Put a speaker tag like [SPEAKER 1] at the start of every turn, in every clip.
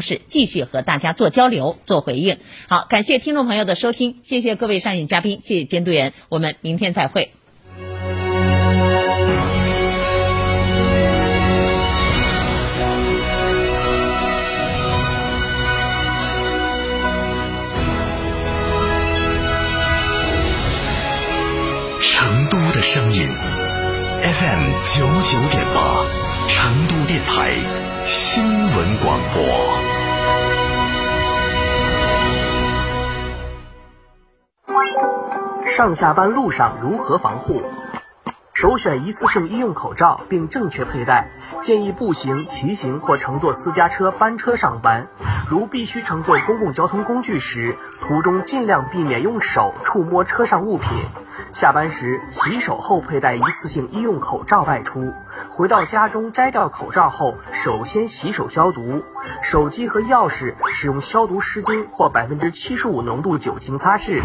[SPEAKER 1] 是继续和大家做交流、做回应。好，感谢听众朋友的收听，谢谢各位上演嘉宾，谢谢监督员，我们明天再会。
[SPEAKER 2] 成都的声音，FM 九九点八，成都电台新闻广播。
[SPEAKER 3] 上下班路上如何防护？首选一次性医用口罩，并正确佩戴。建议步行、骑行或乘坐私家车、班车上班。如必须乘坐公共交通工具时，途中尽量避免用手触摸车上物品。下班时洗手后佩戴一次性医用口罩外出。回到家中摘掉口罩后，首先洗手消毒。手机和钥匙使用消毒湿巾或百分之七十五浓度酒精擦拭。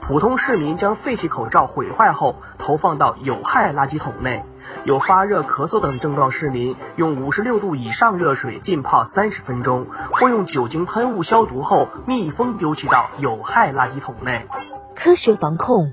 [SPEAKER 3] 普通市民将废弃口罩毁坏后投放到有害垃圾桶内。有发热、咳嗽等症状市民，用五十六度以上热水浸泡三十分钟，或用酒精喷雾消毒后密封丢弃到有害垃圾桶内。
[SPEAKER 4] 科学防控，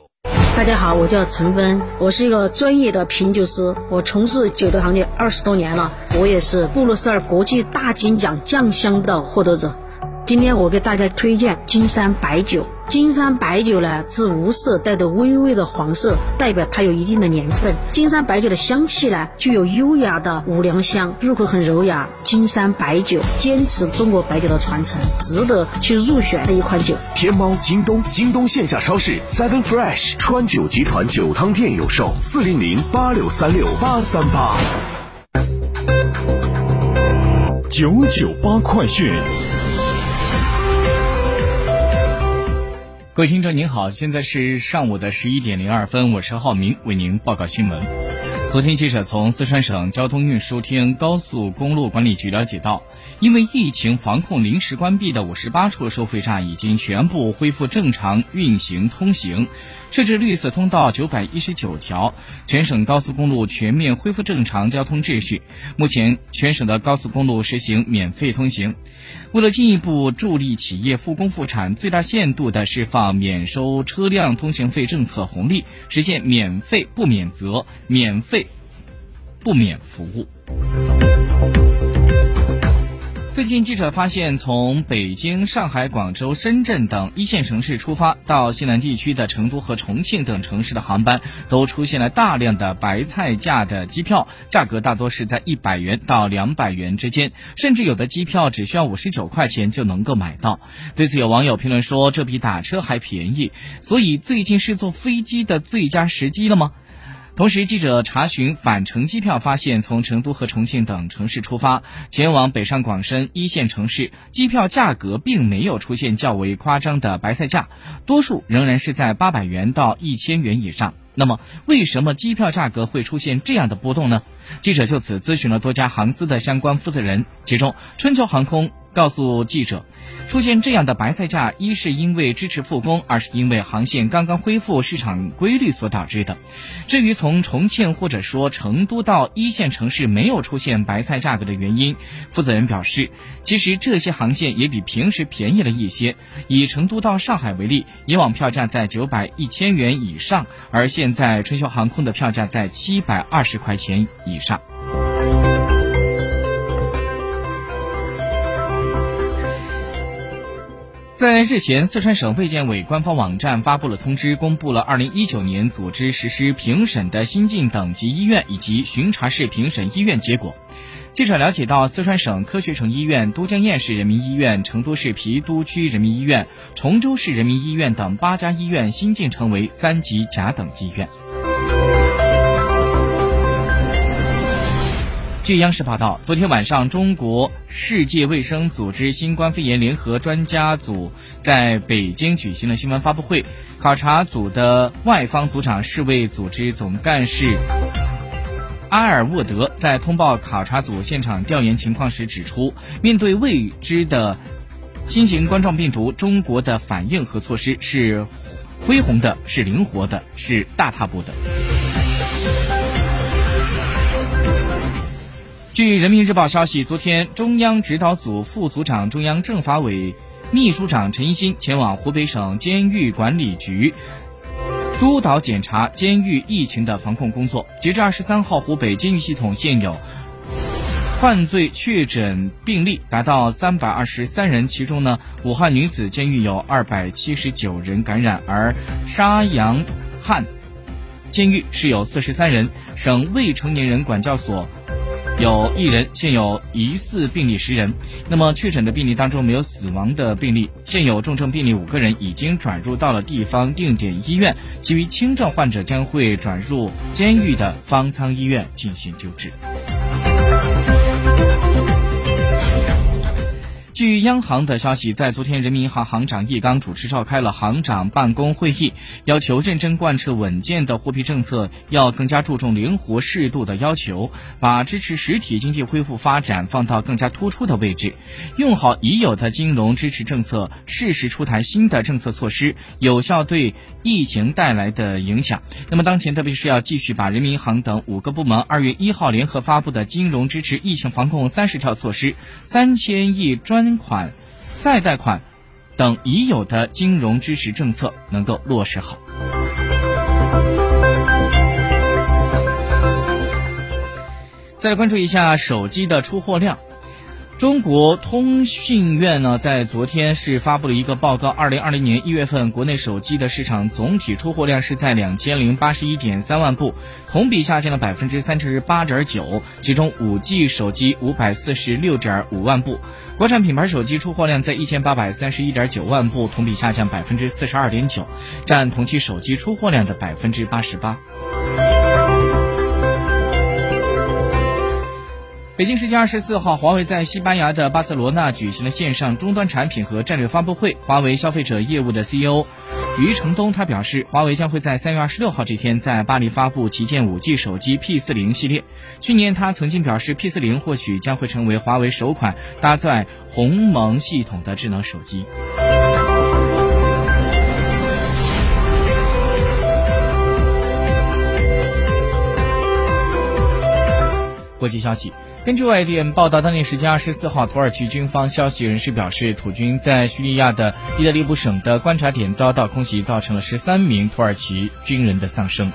[SPEAKER 5] 大家好，我叫陈芬，我是一个专业的品酒师，我从事酒的行业二十多年了，我也是布鲁塞尔国际大金奖酱香的获得者。今天我给大家推荐金山白酒。金山白酒呢是无色，带着微微的黄色，代表它有一定的年份。金山白酒的香气呢具有优雅的五粮香，入口很柔雅。金山白酒坚持中国白酒的传承，值得去入选的一款酒。
[SPEAKER 2] 天猫、京东、京东线下超市 Seven Fresh、川酒集团酒汤店有售，四零零八六三六八三八。九九八快讯。
[SPEAKER 6] 各位听众您好，现在是上午的十一点零二分，我是浩明，为您报告新闻。昨天，记者从四川省交通运输厅高速公路管理局了解到，因为疫情防控临时关闭的五十八处收费站已经全部恢复正常运行通行。设置绿色通道九百一十九条，全省高速公路全面恢复正常交通秩序。目前，全省的高速公路实行免费通行。为了进一步助力企业复工复产，最大限度地释放免收车辆通行费政策红利，实现免费不免责、免费不免服务。最近，记者发现，从北京、上海、广州、深圳等一线城市出发到西南地区的成都和重庆等城市的航班，都出现了大量的白菜价的机票，价格大多是在一百元到两百元之间，甚至有的机票只需要五十九块钱就能够买到。对此，有网友评论说：“这比打车还便宜，所以最近是坐飞机的最佳时机了吗？”同时，记者查询返程机票，发现从成都和重庆等城市出发，前往北上广深一线城市，机票价格并没有出现较为夸张的白菜价，多数仍然是在八百元到一千元以上。那么，为什么机票价格会出现这样的波动呢？记者就此咨询了多家航司的相关负责人，其中春秋航空。告诉记者，出现这样的白菜价，一是因为支持复工，二是因为航线刚刚恢复市场规律所导致的。至于从重庆或者说成都到一线城市没有出现白菜价格的原因，负责人表示，其实这些航线也比平时便宜了一些。以成都到上海为例，以往票价在九百一千元以上，而现在春秋航空的票价在七百二十块钱以上。在日前，四川省卫健委官方网站发布了通知，公布了二零一九年组织实施评审的新晋等级医院以及巡查式评审医院结果。记者了解到，四川省科学城医院、都江堰市人民医院、成都市郫都区人民医院、崇州市人民医院等八家医院新晋成为三级甲等医院。据央视报道，昨天晚上，中国世界卫生组织新冠肺炎联合专家组在北京举行了新闻发布会。考察组的外方组长、世卫组织总干事阿尔沃德在通报考察组现场调研情况时指出，面对未知的新型冠状病毒，中国的反应和措施是恢宏的，是灵活的，是大踏步的。据人民日报消息，昨天中央指导组副组长、中央政法委秘书长陈一新前往湖北省监狱管理局督导检查监狱疫情的防控工作。截至二十三号，湖北监狱系统现有犯罪确诊病例达到三百二十三人，其中呢，武汉女子监狱有二百七十九人感染，而沙洋汉监狱是有四十三人。省未成年人管教所。有一人现有疑似病例十人，那么确诊的病例当中没有死亡的病例，现有重症病例五个人已经转入到了地方定点医院，其余轻症患者将会转入监狱的方舱医院进行救治。据央行的消息，在昨天，人民银行行长易纲主持召开了行长办公会议，要求认真贯彻稳健的货币政策，要更加注重灵活适度的要求，把支持实体经济恢复发展放到更加突出的位置，用好已有的金融支持政策，适时出台新的政策措施，有效对疫情带来的影响。那么，当前特别是要继续把人民银行等五个部门二月一号联合发布的金融支持疫情防控三十条措施，三千亿专款、再贷款等已有的金融支持政策能够落实好。再来关注一下手机的出货量。中国通信院呢，在昨天是发布了一个报告，二零二零年一月份国内手机的市场总体出货量是在两千零八十一点三万部，同比下降了百分之三十八点九，其中五 G 手机五百四十六点五万部，国产品牌手机出货量在一千八百三十一点九万部，同比下降百分之四十二点九，占同期手机出货量的百分之八十八。北京时间二十四号，华为在西班牙的巴塞罗那举行了线上终端产品和战略发布会。华为消费者业务的 CEO 余承东他表示，华为将会在三月二十六号这天在巴黎发布旗舰五 G 手机 P 四零系列。去年他曾经表示，P 四零或许将会成为华为首款搭载鸿蒙系统的智能手机。国际消息。根据外电报道，当地时间二十四号，土耳其军方消息人士表示，土军在叙利亚的伊德利卜省的观察点遭到空袭，造成了十三名土耳其军人的丧生。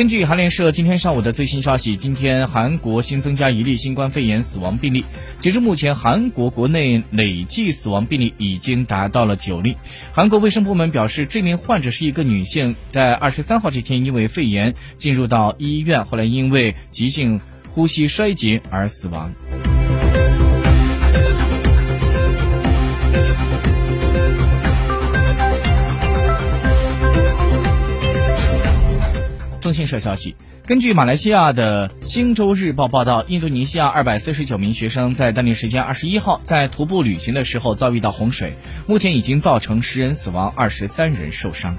[SPEAKER 6] 根据韩联社今天上午的最新消息，今天韩国新增加一例新冠肺炎死亡病例。截至目前，韩国国内累计死亡病例已经达到了九例。韩国卫生部门表示，这名患者是一个女性，在二十三号这天因为肺炎进入到医院，后来因为急性呼吸衰竭而死亡。中新社消息，根据马来西亚的《星洲日报》报道，印度尼西亚二百四十九名学生在当地时间二十一号在徒步旅行的时候遭遇到洪水，目前已经造成十人死亡，二十三人受伤。